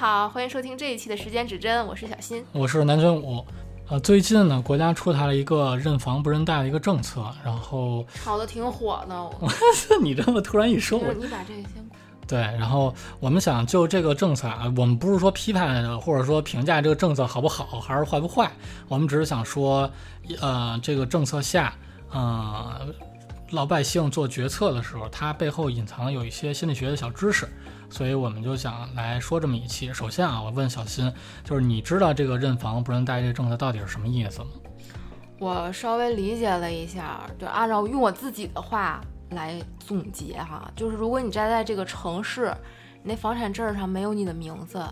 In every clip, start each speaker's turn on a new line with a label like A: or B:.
A: 好，欢迎收听这一期的时间指针，我是小新。
B: 我是南拳武。呃，最近呢，国家出台了一个认房不认贷的一个政策，然后
A: 炒的挺火的。
B: 你这么突然一说，我
A: 你把这个先。
B: 对，然后我们想就这个政策啊，我们不是说批判或者说评价这个政策好不好还是坏不坏，我们只是想说，呃，这个政策下，呃，老百姓做决策的时候，它背后隐藏有一些心理学的小知识。所以我们就想来说这么一期。首先啊，我问小新，就是你知道这个认房不认贷这个政策到底是什么意思吗？
A: 我稍微理解了一下，就按照用我自己的话来总结哈，就是如果你站在这个城市，那房产证上没有你的名字，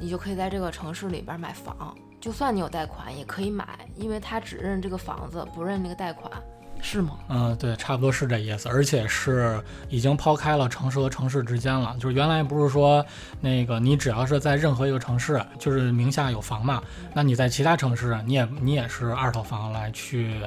A: 你就可以在这个城市里边买房，就算你有贷款也可以买，因为他只认这个房子，不认那个贷款。是吗？
B: 嗯，对，差不多是这意思，而且是已经抛开了城市和城市之间了。就是原来不是说那个你只要是在任何一个城市，就是名下有房嘛，那你在其他城市你也你也是二套房来去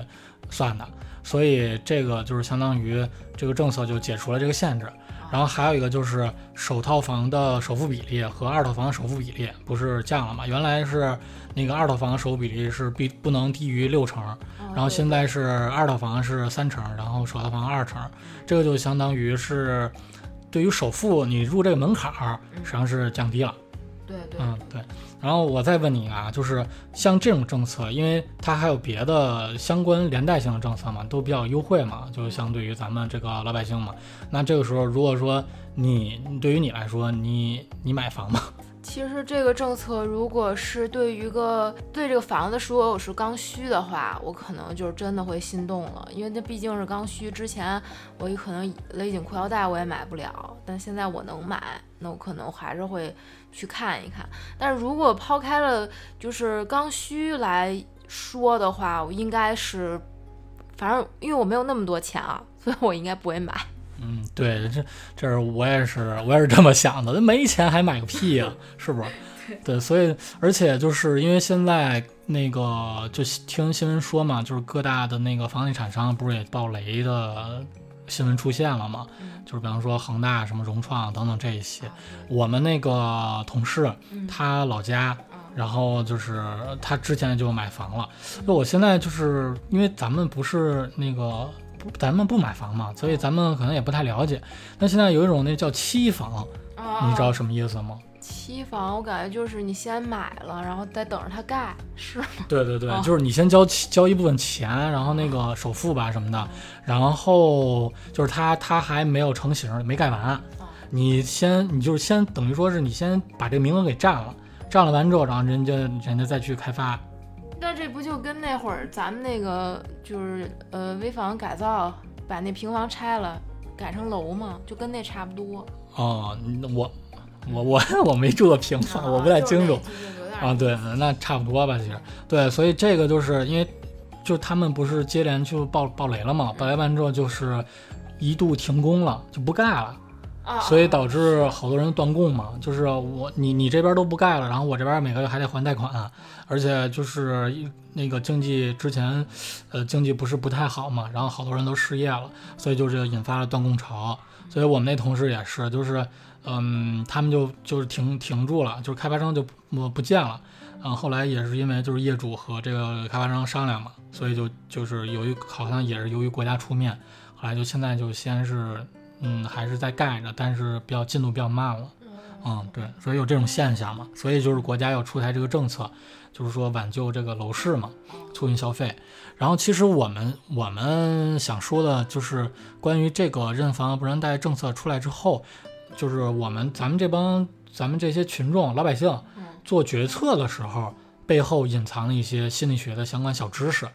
B: 算的。所以这个就是相当于这个政策就解除了这个限制。然后还有一个就是首套房的首付比例和二套房的首付比例不是降了吗？原来是那个二套房首付比例是必不能低于六成，然后现在是二套房是三成，然后首套房二成，这个就相当于是对于首付你入这个门槛儿实际上是降低了。
A: 对对，
B: 嗯对。然后我再问你啊，就是像这种政策，因为它还有别的相关连带性的政策嘛，都比较优惠嘛，就相对于咱们这个老百姓嘛。那这个时候，如果说你对于你来说，你你买房吗？
A: 其实这个政策，如果是对于个对这个房子说我是刚需的话，我可能就是真的会心动了，因为那毕竟是刚需。之前我可能勒紧裤腰带我也买不了，但现在我能买，那我可能还是会去看一看。但是如果抛开了就是刚需来说的话，我应该是，反正因为我没有那么多钱啊，所以我应该不会买。
B: 嗯，对，这这是我也是，我也是这么想的。那没钱还买个屁呀，是不是？对，所以而且就是因为现在那个就听新闻说嘛，就是各大的那个房地产商不是也爆雷的新闻出现了嘛？就是比方说恒大、什么融创等等这一些。我们那个同事他老家，然后就是他之前就买房了。那我现在就是因为咱们不是那个。咱们不买房嘛，所以咱们可能也不太了解。那现在有一种那叫期房，你知道什么意思吗？
A: 期房，我感觉就是你先买了，然后再等着它盖，是吗？
B: 对对对，就是你先交交一部分钱，然后那个首付吧什么的，然后就是它它还没有成型，没盖完，你先你就是先等于说是你先把这个名额给占了，占了完之后，然后人家人家再去开发。
A: 那这不就跟那会儿咱们那个就是呃危房改造，把那平房拆了改成楼嘛？就跟那差不多。
B: 哦，我我我 我没住过平房，我不太清楚。啊，对，那差不多吧，其实对，所以这个就是因为就他们不是接连就爆爆雷了嘛，爆雷完之后就是一度停工了，就不盖了。所以导致好多人断供嘛，就是我你你这边都不盖了，然后我这边每个月还得还贷款，而且就是那个经济之前，呃经济不是不太好嘛，然后好多人都失业了，所以就是引发了断供潮。所以我们那同事也是，就是嗯他们就就是停停住了，就是开发商就不不见了。嗯，后来也是因为就是业主和这个开发商商量嘛，所以就就是由于好像也是由于国家出面，后来就现在就先是。嗯，还是在盖着，但是比较进度比较慢了。嗯，对，所以有这种现象嘛，所以就是国家要出台这个政策，就是说挽救这个楼市嘛，促进消费。然后其实我们我们想说的就是关于这个认房不认贷政策出来之后，就是我们咱们这帮咱们这些群众老百姓做决策的时候，背后隐藏的一些心理学的相关小知识。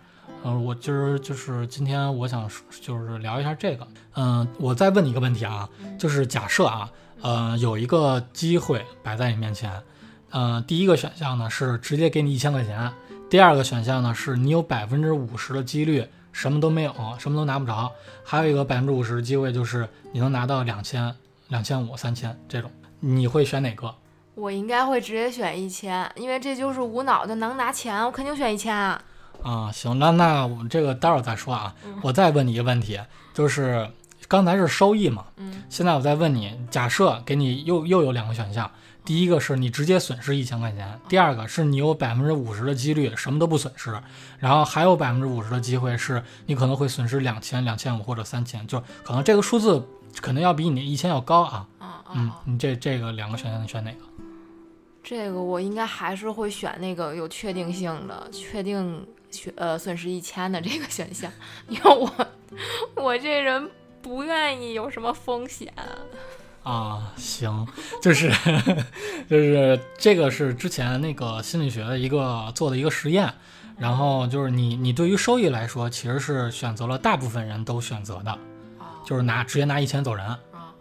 B: 嗯，我今儿就是今天我想就是聊一下这个。嗯，我再问你一个问题啊，就是假设啊，呃，有一个机会摆在你面前，嗯，第一个选项呢是直接给你一千块钱，第二个选项呢是你有百分之五十的几率什么都没有，什么都拿不着，还有一个百分之五十的机会就是你能拿到两千、两千五、三千这种，你会选哪个？
A: 我应该会直接选一千，因为这就是无脑的能拿钱，我肯定选一千啊。
B: 啊，行，那那我们这个待会儿再说啊。我再问你一个问题，就是刚才是收益嘛，
A: 嗯，
B: 现在我再问你，假设给你又又有两个选项，第一个是你直接损失一千块钱，第二个是你有百分之五十的几率什么都不损失，然后还有百分之五十的机会是你可能会损失两千、两千五或者三千，就可能这个数字肯定要比你一千要高啊。
A: 啊
B: 嗯
A: 啊，，
B: 你这这个两个选项你选哪个？
A: 这个我应该还是会选那个有确定性的，确定选呃损失一千的这个选项，因为我我这人不愿意有什么风险。
B: 啊，行，就是就是这个是之前那个心理学的一个做的一个实验，然后就是你你对于收益来说，其实是选择了大部分人都选择的，
A: 啊
B: 就是拿直接拿一千走人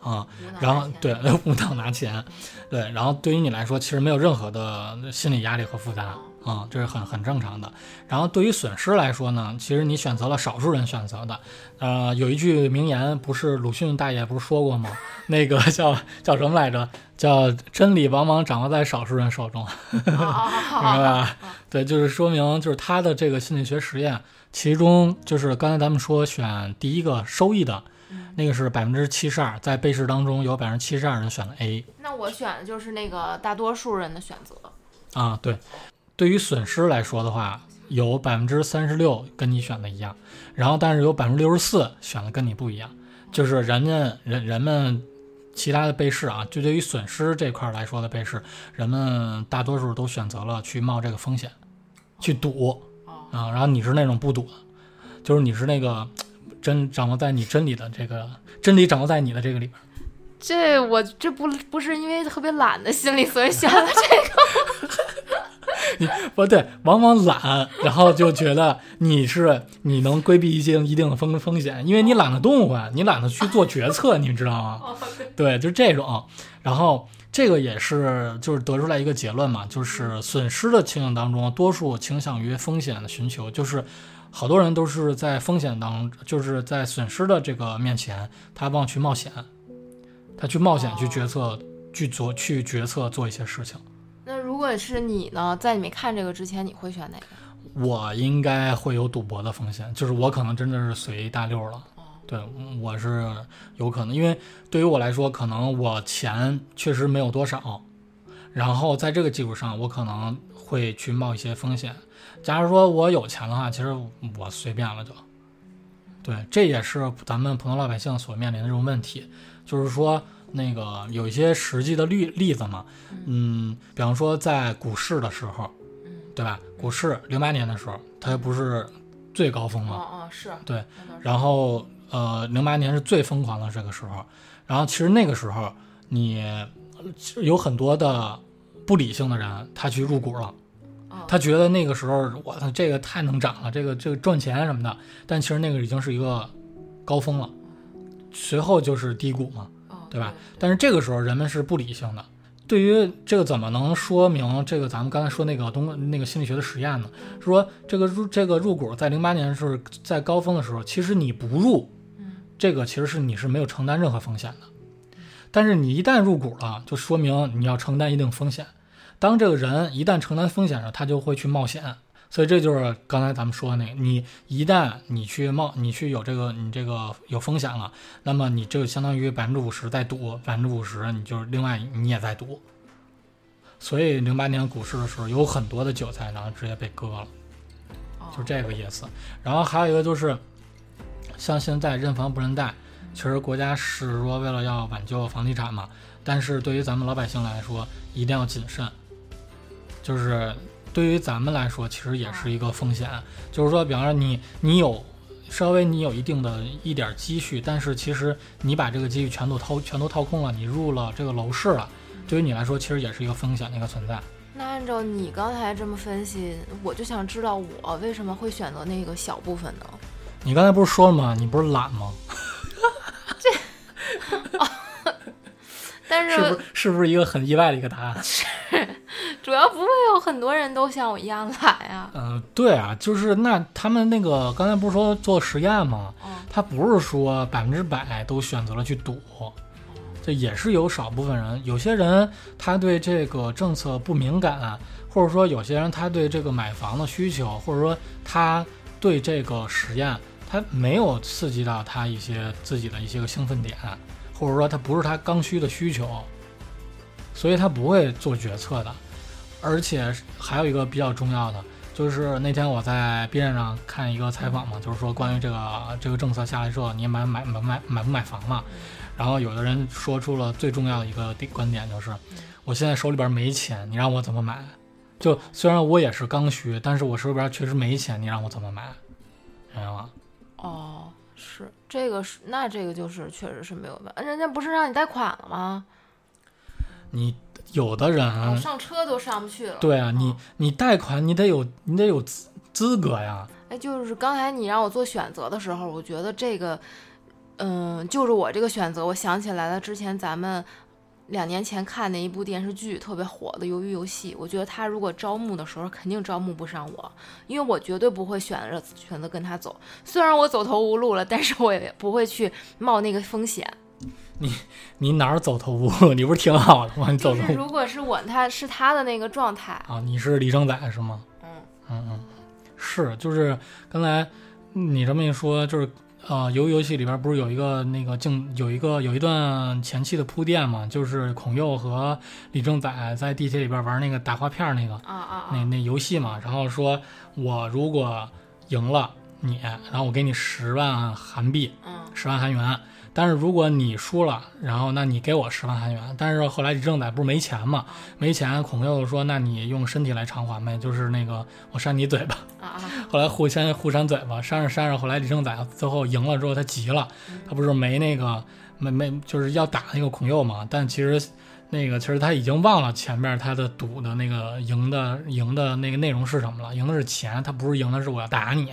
A: 啊，
B: 然后对无脑拿钱，对，然后对于你来说，其实没有任何的心理压力和负担啊、这是很很正常的。然后对于损失来说呢，其实你选择了少数人选择的。呃，有一句名言，不是鲁迅大爷不是说过吗？那个叫叫什么来着？叫真理往往掌握在少数人手中，明白吧？对，就是说明就是他的这个心理学实验，其中就是刚才咱们说选第一个收益的。那个是百分之七十二，在被试当中有百分之七十二人选了 A
A: 那我选的就是那个大多数人的选择。
B: 啊，对。对于损失来说的话，有百分之三十六跟你选的一样，然后但是有百分之六十四选的跟你不一样，就是人家人人们其他的被试啊，就对于损失这块儿来说的被试，人们大多数都选择了去冒这个风险，去赌
A: 哦
B: 啊，然后你是那种不赌的，就是你是那个真掌握在你真理的这个真理掌握在你的这个里边。
A: 这我这不不是因为特别懒的心理，所以选了这个。
B: 不对，往往懒，然后就觉得你是你能规避一些一定的风风险，因为你懒得动换，你懒得去做决策，你知道吗？
A: 哦
B: 对，就这种。然后这个也是就是得出来一个结论嘛，就是损失的情景当中，多数倾向于风险的寻求，就是好多人都是在风险当，就是在损失的这个面前，他忘去冒险，他去冒险去决策，去做去决策做一些事情。
A: 那如果是你呢，在你没看这个之前，你会选哪个？
B: 我应该会有赌博的风险，就是我可能真的是随大溜了。
A: 哦
B: 对，我是有可能，因为对于我来说，可能我钱确实没有多少，然后在这个基础上，我可能会去冒一些风险。假如说我有钱的话，其实我随便了就。对，这也是咱们普通老百姓所面临的这种问题，就是说那个有一些实际的例例子嘛，嗯，比方说在股市的时候，
A: 嗯，
B: 对吧？股市零八年的时候，它不是最高峰
A: 哦
B: 吗？
A: 哦是，
B: 对。然后呃，零八年是最疯狂的这个时候，然后其实那个时候你有很多的不理性的人，他去入股了，
A: 哦。
B: 他觉得那个时候我操这个太能涨了，这个这个赚钱什么的，但其实那个已经是一个高峰了，随后就是低谷嘛。
A: 哦
B: 对吧？但是这个时候人们是不理性的。对于这个怎么能说明这个咱们刚才说那个东那个心理学的实验呢？说这个入这个入股在零八年是在高峰的时候，其实你不入，
A: 嗯
B: 这个其实是你是没有承担任何风险的。但是你一旦入股了，就说明你要承担一定风险。当这个人一旦承担风险了，他就会去冒险。所以这就是刚才咱们说的那个，你一旦你去冒，你去有这个你这个有风险了，那么你就相当于百分之五十在赌，百分之五十你就是另外你也在赌。所以零八年股市的时候有很多的韭菜，然后直接被割了，
A: 哦
B: 就这个意思。然后还有一个就是，像现在认房不认贷，其实国家是说为了要挽救房地产嘛，但是对于咱们老百姓来说，一定要谨慎。就是对于咱们来说，其实也是一个风险。就是说，比方说你你有稍微你有一定的一点积蓄，但是其实你把这个积蓄全都掏全都掏空了，你入了这个楼市了，对于你来说，其实也是一个风险的一个存在。
A: 那按照你刚才这么分析，我就想知道我为什么会选择那个小部分呢？
B: 你刚才不是说了吗？你不是懒吗？
A: 这 但
B: 是不是是不是一个很意外的一个答案？
A: 主要不会有很多人都像我一样懒呀。
B: 嗯、对啊，就是那他们那个刚才不是说做实验吗？
A: 嗯
B: 他不是说百分之百都选择了去赌，这也是有少部分人，有些人他对这个政策不敏感，或者说有些人他对这个买房的需求，或者说他对这个实验他没有刺激到他一些自己的一些个兴奋点，或者说他不是他刚需的需求，所以他不会做决策的。而且还有一个比较重要的，就是那天我在 B 站上看一个采访嘛，就是说关于这个这个政策下来之后，你买买买买买不买房嘛？然后有的人说出了最重要的一个观点，就是我现在手里边没钱，你让我怎么买？就虽然我也是刚需，但是我手里边确实没钱，你让我怎么买？明白吗？
A: 哦，是这个是那这个就是确实是没有办法，人家不是让你贷款了吗？
B: 你有的人
A: 上车都上不去了。
B: 对啊，你你贷款你得有你得有资资格呀。
A: 哎，就是刚才你让我做选择的时候，我觉得这个，嗯，就是我这个选择，我想起来了，之前咱们。两年前看那一部电视剧特别火的《鱿鱼游戏》，我觉得他如果招募的时候肯定招募不上我，因为我绝对不会选择选择跟他走。虽然我走投无路了，但是我也不会去冒那个风险。
B: 你你哪儿走投无路？你不是挺好的吗？你走
A: 投。如果是我，他是他的那个状态
B: 啊。你是李正宰是吗？
A: 嗯
B: 嗯嗯，是就是刚才你这么一说，就是。啊，鱿鱼游戏里边不是有一个那个镜，有一个有一段前期的铺垫嘛？就是孔佑和李正宰在地铁里边玩那个打花片那个
A: 啊啊
B: 那那游戏嘛。然后说，我如果赢了你，然后我给你十万韩币，
A: 嗯，
B: 十万韩元。但是如果你输了，然后那你给我十万韩元。但是后来李正宰不是没钱嘛？没钱，孔佑说，那你用身体来偿还呗，就是那个我扇你嘴巴。后来互相互扇嘴巴，扇着扇着，后来李正宰最后赢了之后，他急了，他不是没那个没没就是要打那个孔佑嘛？但其实那个其实他已经忘了前面他的赌的那个赢的赢的那个内容是什么了，赢的是钱，他不是赢的是我要打你。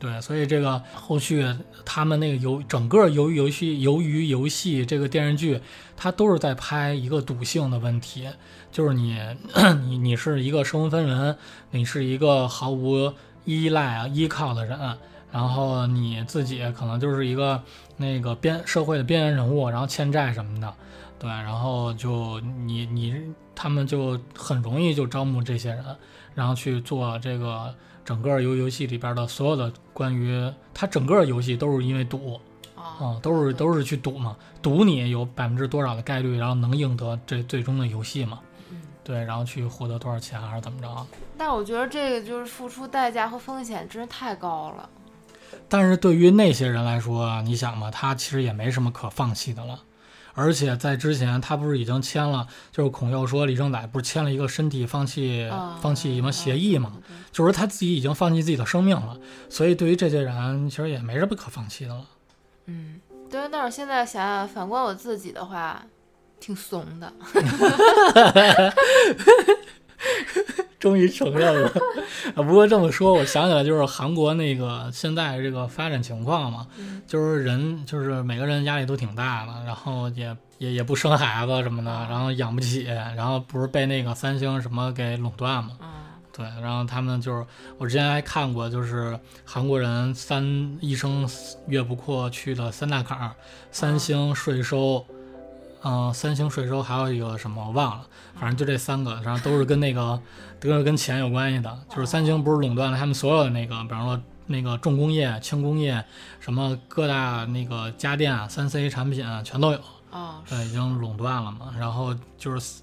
B: 对，所以这个后续他们那个游整个鱿鱼游戏鱿鱼游戏这个电视剧，它都是在拍一个赌性的问题，就是你 你你是一个身无分文，你是一个毫无依赖啊依靠的人，然后你自己可能就是一个那个边社会的边缘人物，然后欠债什么的，对，然后就你你他们就很容易就招募这些人，然后去做这个。整个游游戏里边的所有的关于它整个游戏都是因为赌啊，都是都是去赌嘛，赌你有百分之多少的概率，然后能赢得这最终的游戏嘛，对，然后去获得多少钱还是怎么着？
A: 但我觉得这个就是付出代价和风险真是太高了。
B: 但是对于那些人来说，你想嘛，他其实也没什么可放弃的了。而且在之前，他不是已经签了，就是孔佑说李正宰不是签了一个身体放弃放弃什么协议嘛？就是他自己已经放弃自己的生命了，所以对于这些人，其实也没什么可放弃的了。
A: 嗯，对。但是现在想想，反观我自己的话，挺怂的。
B: 终于承认了 啊！不过这么说，我想起来就是韩国那个现在这个发展情况嘛，就是人就是每个人压力都挺大的，然后也也也不生孩子什么的，然后养不起，然后不是被那个三星什么给垄断嘛？对，然后他们就是我之前还看过，就是韩国人三一生越不过去的三大坎儿，三星税收。嗯，三星税收还有一个什么我忘了，反正就这三个，然后都是跟那个都是跟钱有关系的。就是三星不是垄断了他们所有的那个，比方说那个重工业、轻工业，什么各大那个家电、三 C 产品全都有
A: 啊，
B: 对，已经垄断了嘛。然后就是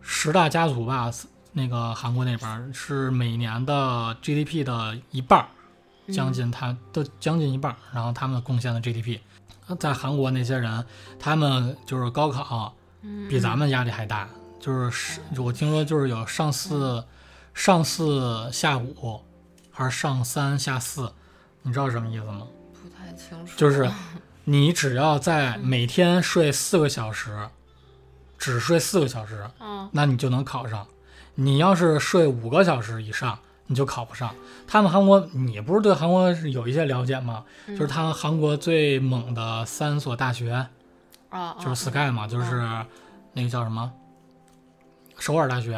B: 十大家族吧，那个韩国那边是每年的 GDP 的一半儿，将近他都将近一半儿，然后他们贡献的 GDP。在韩国那些人，他们就是高考比咱们压力还大，就是我听说就是有上四上四下五，还是上三下四，你知道什么意思吗？
A: 不太清楚。
B: 就是 你只要在每天睡四个小时，只睡四个小时，那你就能考上。你要是睡五个小时以上。你就考不上。他们韩国，你不是对韩国是有一些了解吗？就是他们韩国最猛的三所大学，
A: 啊，
B: 就是 Sky 嘛，就是那个叫什么，首尔大学、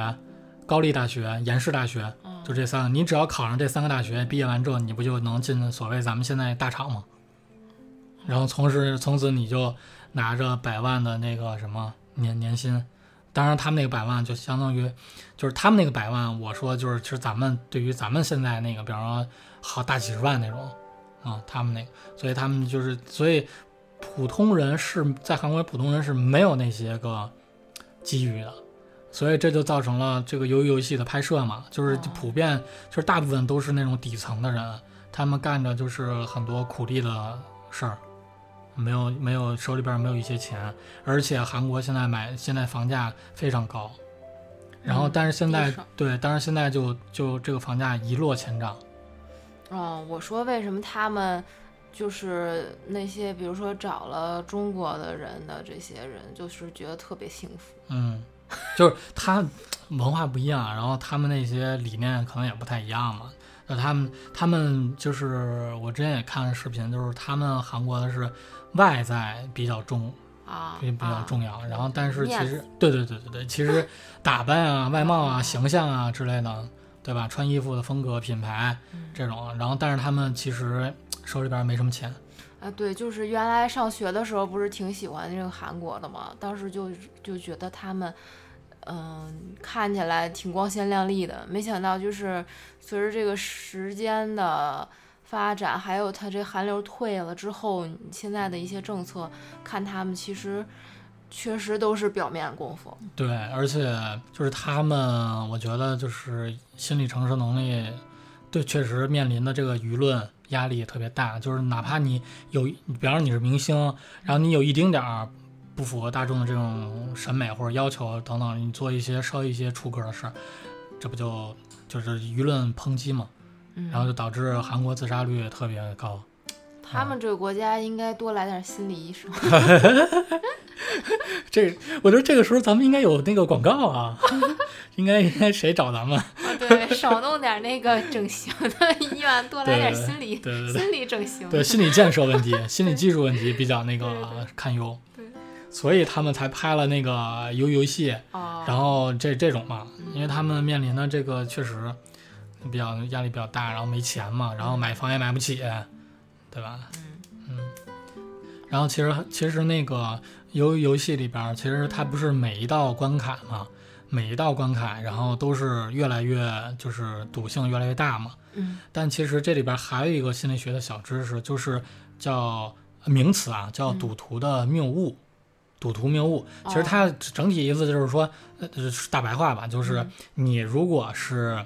B: 高丽大学、延世大学，就这三个。你只要考上这三个大学，毕业完之后，你不就能进所谓咱们现在大厂吗？然后从事从此你就拿着百万的那个什么年年薪。当然，他们那个百万就相当于，就是他们那个百万，我说就是，其实咱们对于咱们现在那个，比方说好大几十万那种，啊，他们那个，所以他们就是，所以普通人是在韩国，普通人是没有那些个机遇的，所以这就造成了这个鱿鱼游戏的拍摄嘛，就是普遍就是大部分都是那种底层的人，他们干着就是很多苦力的事儿，没有没有手里边没有一些钱，而且韩国现在买现在房价非常高，然后但是现在对，但是现在就就这个房价一落千丈。
A: 嗯，我说为什么他们就是那些，比如说找了中国的人的这些人，就是觉得特别幸福。
B: 嗯，就是他文化不一样，然后他们那些理念可能也不太一样嘛。那他们他们就是我之前也看了视频，就是他们韩国的是外在比较重
A: 啊，
B: 比比较重要。然后但是其实对对对对对，其实打扮啊、外貌啊、形象啊之类的。对吧？穿衣服的风格、品牌这种，然后但是他们其实手里边没什么钱。
A: 啊，对，就是原来上学的时候不是挺喜欢那个韩国的嘛？当时就就觉得他们，嗯，看起来挺光鲜亮丽的。没想到就是随着这个时间的发展，还有它这寒流退了之后，现在的一些政策，看他们其实。确实都是表面功夫，
B: 对，而且就是他们，我觉得就是心理承受能力，对，确实面临的这个舆论压力也特别大。就是哪怕你有，比方说你是明星，然后你有一丁点儿不符合大众的这种审美或者要求等等，你做一些稍微一些出格的事儿，这不就就是舆论抨击嘛？然后就导致韩国自杀率特别高。
A: 他们这个国家应该多来点心理医生。
B: 这，我觉得这个时候咱们应该有那个广告啊，应该应该谁找咱们？
A: 对，少弄点那个整形的医院，多来点心理，
B: 对对
A: 对，心理整形，
B: 对心理建设问题、心理技术问题比较那个堪忧。
A: 对，
B: 所以他们才拍了那个游游戏，然后这这种嘛，因为他们面临的这个确实比较压力比较大，然后没钱嘛，然后买房也买不起，对吧？嗯嗯，然后其实其实那个。游游戏里边，其实它不是每一道关卡嘛，每一道关卡，然后都是越来越就是赌性越来越大嘛。
A: 嗯。
B: 但其实这里边还有一个心理学的小知识，就是叫名词啊，叫赌徒的谬误。赌徒谬误，其实它整体意思就是说，呃，大白话吧，就是你如果是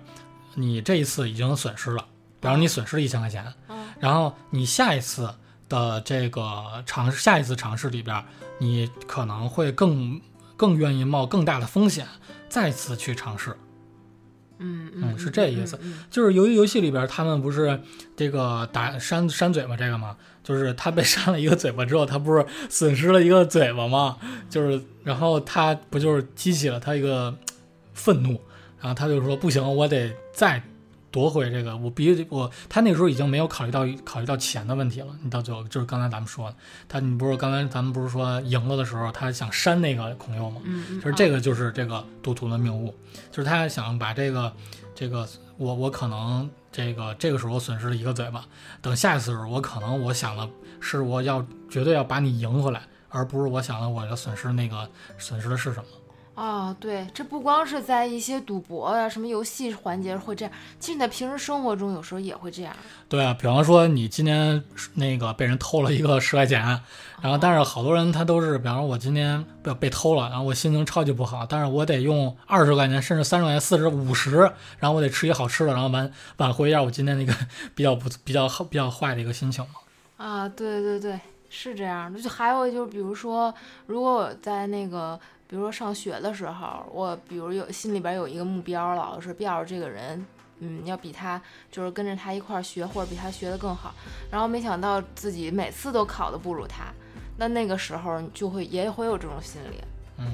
B: 你这一次已经损失了，比方你损失了一千块钱，然后你下一次。的这个尝试，下一次尝试里边，你可能会更更愿意冒更大的风险，再次去尝试。
A: 嗯
B: 嗯，是这意思。就是由于游戏里边，他们不是这个打扇扇嘴巴这个吗？就是他被扇了一个嘴巴之后，他不是损失了一个嘴巴吗？就是然后他不就是激起了他一个愤怒，然后他就说不行，我得再。夺回这个，我必须我他那个时候已经没有考虑到考虑到钱的问题了。你到最后就是刚才咱们说的，他你不是刚才咱们不是说赢了的时候，他想扇那个孔佑吗？
A: 嗯，
B: 就是这个就是这个赌徒的谬误，就是他想把这个这个我我可能这个这个时候损失了一个嘴巴，等下一次的时候我可能我想的是我要绝对要把你赢回来，而不是我想的我要损失那个损失的是什么。
A: 啊，对，这不光是在一些赌博啊、什么游戏环节会这样，其实你在平时生活中有时候也会这样。
B: 对啊，比方说你今天那个被人偷了一个十块钱，然后但是好多人他都是，比方说我今天被被偷了，然后我心情超级不好，但是我得用二十块钱，甚至三十块钱、四十、五十，然后我得吃一好吃的，然后挽挽回一下我今天那个 比较不比较好比较坏的一个心情嘛。
A: 啊，对对对，是这样的。就还有就是，比如说，如果我在那个。比如说上学的时候，我比如有心里边有一个目标，老是标着这个人，嗯，要比他就是跟着他一块儿学，或者比他学的更好。然后没想到自己每次都考的不如他，那那个时候就会也会有这种心理。
B: 嗯，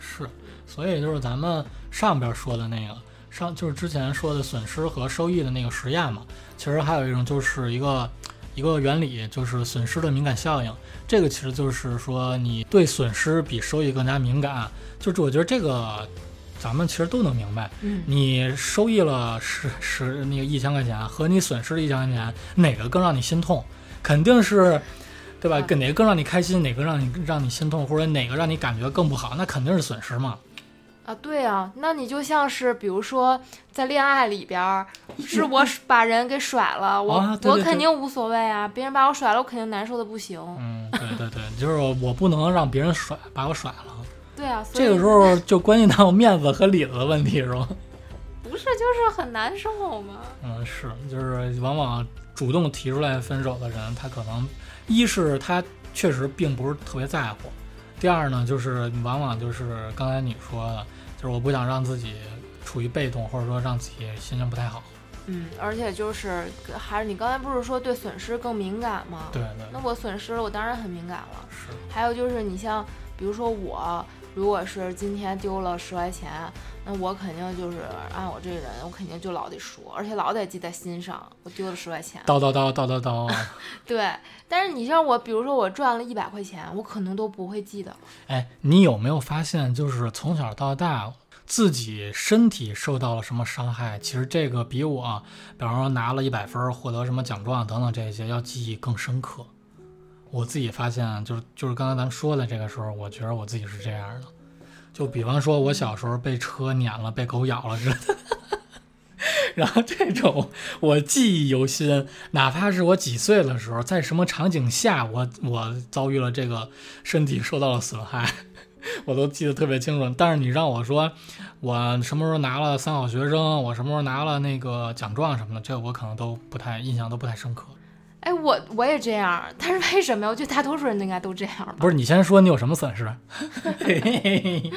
B: 是，所以就是咱们上边说的那个上，就是之前说的损失和收益的那个实验嘛，其实还有一种就是一个。一个原理就是损失的敏感效应，这个其实就是说你对损失比收益更加敏感。就是我觉得这个咱们其实都能明白。
A: 嗯，
B: 你收益了十十那个一千块钱和你损失了一千块钱，哪个更让你心痛？肯定是，对吧？跟哪个更让你开心？哪个让你让你心痛？或者哪个让你感觉更不好？那肯定是损失嘛。
A: 啊，对啊，那你就像是比如说在恋爱里边，是我把人给甩了，我我肯定无所谓啊，别人把我甩了，我肯定难受的不行。
B: 嗯，对对对，就是我不能让别人甩把我甩了。
A: 对啊，
B: 这个时候就关系到面子和里子的问题，是吧？
A: 不是，就是很难受吗？
B: 嗯，是，就是往往主动提出来分手的人，他可能一是他确实并不是特别在乎。第二呢，就是往往就是刚才你说的，就是我不想让自己处于被动，或者说让自己心情不太好。
A: 嗯，而且就是还是你刚才不是说对损失更敏感吗？
B: 对对。
A: 那我损失了，我当然很敏感了。
B: 是。
A: 还有就是你像，比如说我，如果是今天丢了十块钱。那我肯定就是按我这个人，我肯定就老得说，而且老得记在心上。我丢了十块钱，
B: 叨叨叨叨叨叨。
A: 对，但是你像我，比如说我赚了一百块钱，我可能都不会记得。
B: 哎，你有没有发现，就是从小到大，自己身体受到了什么伤害？其实这个比我，比方说拿了一百分，获得什么奖状等等这些，要记忆更深刻。我自己发现，就是就是刚才咱们说的这个时候，我觉得我自己是这样的。就比方说，我小时候被车碾了，被狗咬了似的，然后这种我记忆犹新。哪怕是我几岁的时候，在什么场景下，我我遭遇了这个身体受到了损害，我都记得特别清楚。但是你让我说，我什么时候拿了三好学生，我什么时候拿了那个奖状什么的，这我可能都不太印象，都不太深刻。
A: 哎，我我也这样，但是为什么呀？我觉得大多数人都应该都这样吧。
B: 不是，你先说你有什么损失？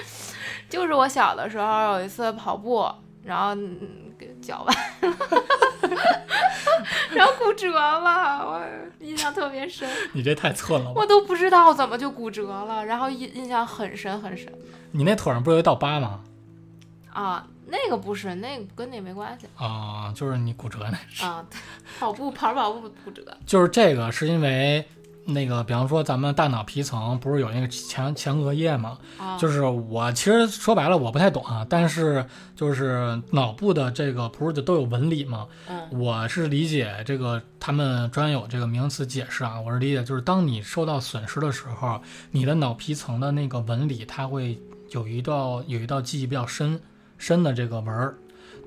A: 就是我小的时候有一次跑步，然后脚崴了，然后骨折了，我印象特别深。
B: 你这太寸了，
A: 我都不知道怎么就骨折了，然后印印象很深很深。
B: 你那腿上不是有一道疤吗？
A: 啊。那个不是，那个跟那没关系
B: 啊，就是你骨折那
A: 是啊，跑步 跑着跑步骨折，
B: 就是这个是因为那个，比方说咱们大脑皮层不是有那个前前额叶吗？啊，就是我其实说白了我不太懂啊，但是就是脑部的这个不是就都有纹理吗？嗯，我是理解这个他们专有这个名词解释啊，我是理解就是当你受到损失的时候，你的脑皮层的那个纹理它会有一道有一道记忆比较深。深的这个纹儿，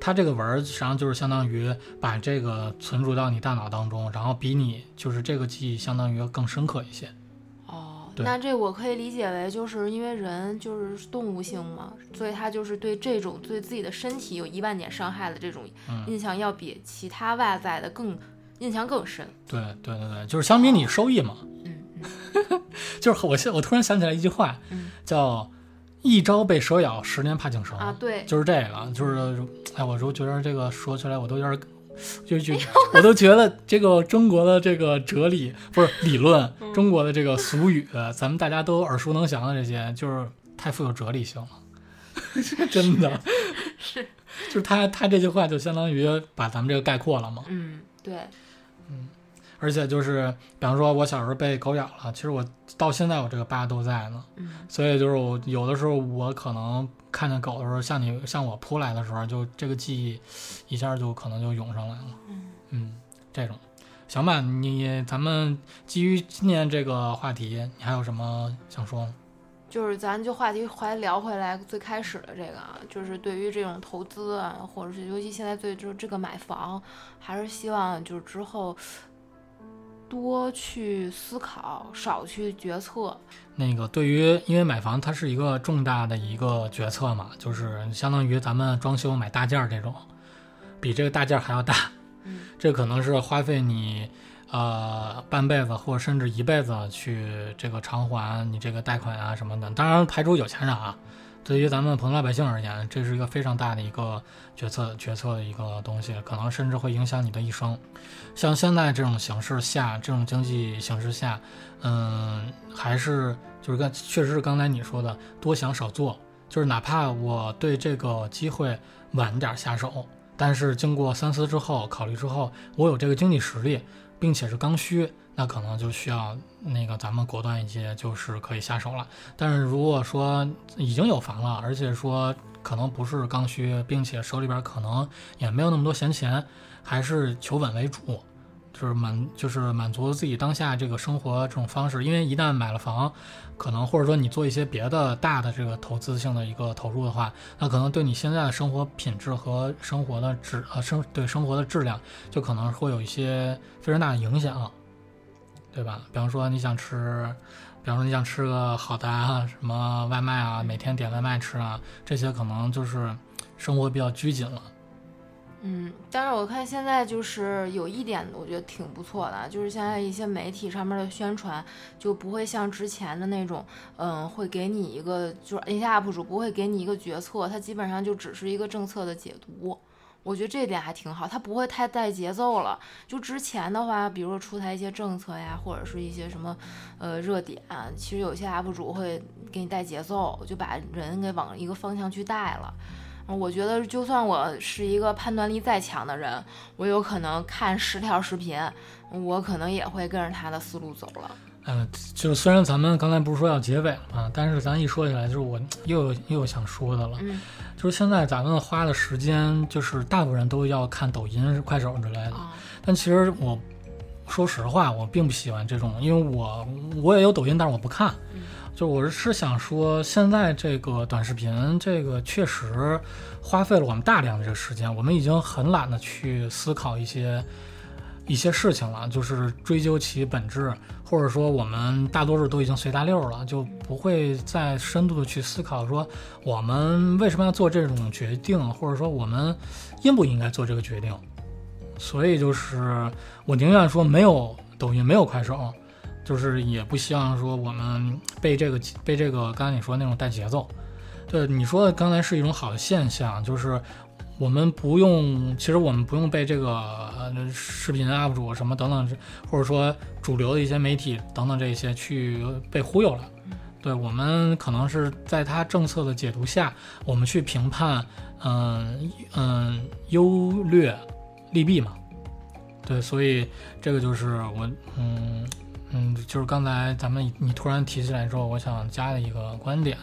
B: 它这个纹儿实际上就是相当于把这个存储到你大脑当中，然后比你就是这个记忆相当于更深刻一些。
A: 哦，那这我可以理解为就是因为人就是动物性嘛，所以他就是对这种对自己的身体有一万点伤害的这种印象，要比其他外在的更印象更深。
B: 对对对对，就是相比你收益嘛。
A: 嗯，
B: 就是我现我突然想起来一句话，叫。一朝被蛇咬，十年怕井绳。
A: 啊！对，
B: 就是这个，就是，哎，我就觉得这个说起来我都有点，就就我都觉得这个中国的这个哲理不是理论，中国的这个俗语，咱们大家都耳熟能详的这些，就是太富有哲理性了，真的。
A: 是，
B: 就是他他这句话就相当于把咱们这个概括了嘛。
A: 嗯，对，
B: 嗯。而且就是，比方说，我小时候被狗咬了，其实我到现在我这个疤都在呢。嗯，所以就是我有的时候我可能看见狗的时候，向你向我扑来的时候，就这个记忆一下就可能就涌上来了。嗯嗯，这种，行吧，你咱们基于今年这个话题，你还有什么想说的？
A: 就是咱就话题还聊回来最开始的这个，就是对于这种投资啊，或者是尤其现在最就这个买房，还是希望就是之后。多去思考，少去决策。
B: 那个，对于因为买房，它是一个重大的一个决策嘛，就是相当于咱们装修买大件儿这种，比这个大件儿还要大。
A: 嗯，
B: 这可能是花费你呃半辈子或甚至一辈子去这个偿还你这个贷款啊什么的。当然排除有钱人啊。对于咱们普通老百姓而言，这是一个非常大的一个决策决策的一个东西，可能甚至会影响你的一生。像现在这种形势下，这种经济形势下，嗯，还是就是刚确实是刚才你说的，多想少做。就是哪怕我对这个机会晚点下手，但是经过三思之后，考虑之后，我有这个经济实力，并且是刚需。那可能就需要那个咱们果断一些，就是可以下手了。但是如果说已经有房了，而且说可能不是刚需，并且手里边可能也没有那么多闲钱，还是求稳为主。就是满就是满足自己当下这个生活这种方式。因为一旦买了房，可能或者说你做一些别的大的这个投资性的一个投入的话，那可能对你现在的生活品质和生活的质呃生对生活的质量就可能会有一些非常大的影响，对吧？比方说你想吃，比方说你想吃个好的啊，什么外卖啊，每天点外卖吃啊，这些可能就是生活比较拘谨了。
A: 嗯，但是我看现在就是有一点，我觉得挺不错的，就是现在一些媒体上面的宣传就不会像之前的那种，嗯，会给你一个，就是那些 UP 主不会给你一个决策，它基本上就只是一个政策的解读。我觉得这点还挺好，它不会太带节奏了。就之前的话，比如说出台一些政策呀，或者是一些什么，呃，热点，其实有些 UP 主会给你带节奏，就把人给往一个方向去带了。我觉得，就算我是一个判断力再强的人，我有可能看十条视频，我可能也会跟着他的思路走了。
B: 嗯，就是虽然咱们刚才不是说要结尾了嘛，但是咱一说起来，就是我又有又有想说的了。
A: 嗯，
B: 就是现在咱们花的时间，就是大部分人都要看抖音、快手之类的。但其实我说实话，我并不喜欢这种，因为我我也有抖音，但是我不看。就我是想说，现在这个短视频，这个确实花费了我们大量的这个时间，我们已经很懒得去思考一些一些事情了，就是追究其本质，或者说我们大多数都已经随大溜了，就不会再深度的去思考说我们为什么要做这种决定，或者说我们应不应该做这个决定。所以就是我宁愿说没有抖音，没有快手。就是也不希望说我们被这个被这个刚才你说那种带节奏，对你说的刚才是一种好的现象，就是我们不用，其实我们不用被这个视频 UP 主什么等等，或者说主流的一些媒体等等这些去被忽悠了。对我们可能是在他政策的解读下，我们去评判，嗯嗯优劣利弊嘛。对，所以这个就是我嗯。嗯，就是刚才咱们你突然提起来之后，我想加的一个观点，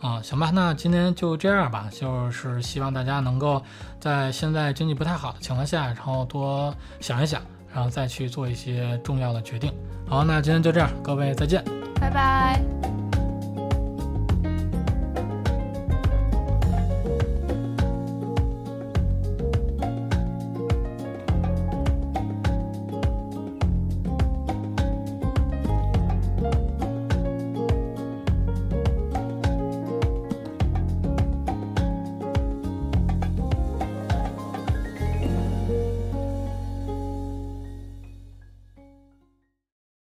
B: 啊，行吧，那今天就这样吧，就是希望大家能够在现在经济不太好的情况下，然后多想一想，然后再去做一些重要的决定。好，那今天就这样，各位再见，
A: 拜拜。